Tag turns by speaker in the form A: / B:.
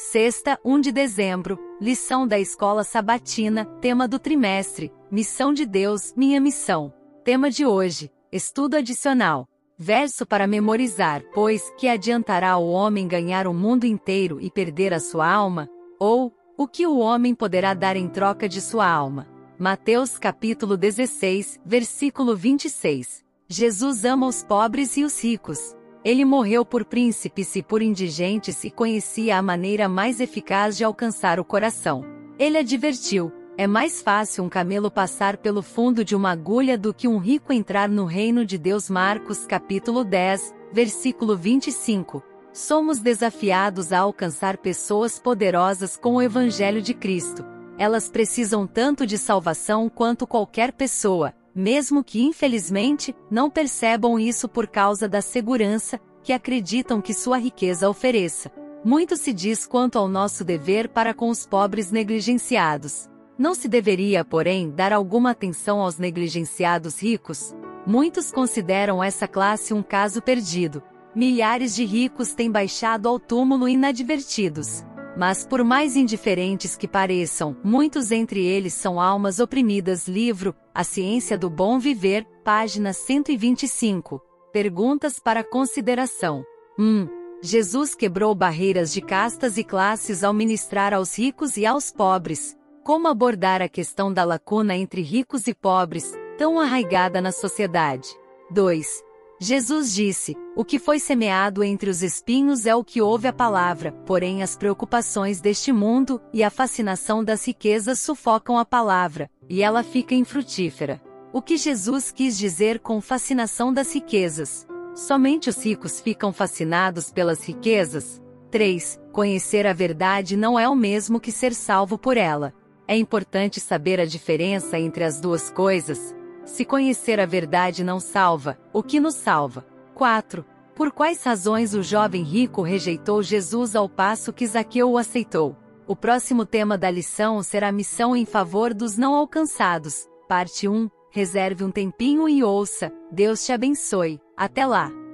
A: Sexta, 1 de dezembro, lição da escola sabatina, tema do trimestre, Missão de Deus, minha missão. Tema de hoje, estudo adicional. Verso para memorizar, pois, que adiantará o homem ganhar o mundo inteiro e perder a sua alma? Ou, o que o homem poderá dar em troca de sua alma? Mateus capítulo 16, versículo 26. Jesus ama os pobres e os ricos. Ele morreu por príncipes e por indigentes e conhecia a maneira mais eficaz de alcançar o coração. Ele advertiu: é mais fácil um camelo passar pelo fundo de uma agulha do que um rico entrar no reino de Deus. Marcos capítulo 10, versículo 25. Somos desafiados a alcançar pessoas poderosas com o Evangelho de Cristo. Elas precisam tanto de salvação quanto qualquer pessoa, mesmo que infelizmente não percebam isso por causa da segurança que acreditam que sua riqueza ofereça. Muito se diz quanto ao nosso dever para com os pobres negligenciados. Não se deveria, porém, dar alguma atenção aos negligenciados ricos? Muitos consideram essa classe um caso perdido. Milhares de ricos têm baixado ao túmulo inadvertidos. Mas por mais indiferentes que pareçam, muitos entre eles são almas oprimidas. Livro, A Ciência do Bom Viver, página 125. Perguntas para consideração. 1. Jesus quebrou barreiras de castas e classes ao ministrar aos ricos e aos pobres. Como abordar a questão da lacuna entre ricos e pobres, tão arraigada na sociedade? 2. Jesus disse: O que foi semeado entre os espinhos é o que ouve a palavra, porém as preocupações deste mundo e a fascinação das riquezas sufocam a palavra, e ela fica infrutífera. O que Jesus quis dizer com fascinação das riquezas? Somente os ricos ficam fascinados pelas riquezas? 3. Conhecer a verdade não é o mesmo que ser salvo por ela. É importante saber a diferença entre as duas coisas, se conhecer a verdade não salva, o que nos salva? 4. Por quais razões o jovem rico rejeitou Jesus ao passo que Zaqueu o aceitou? O próximo tema da lição será Missão em favor dos não alcançados. Parte 1. Reserve um tempinho e ouça. Deus te abençoe. Até lá!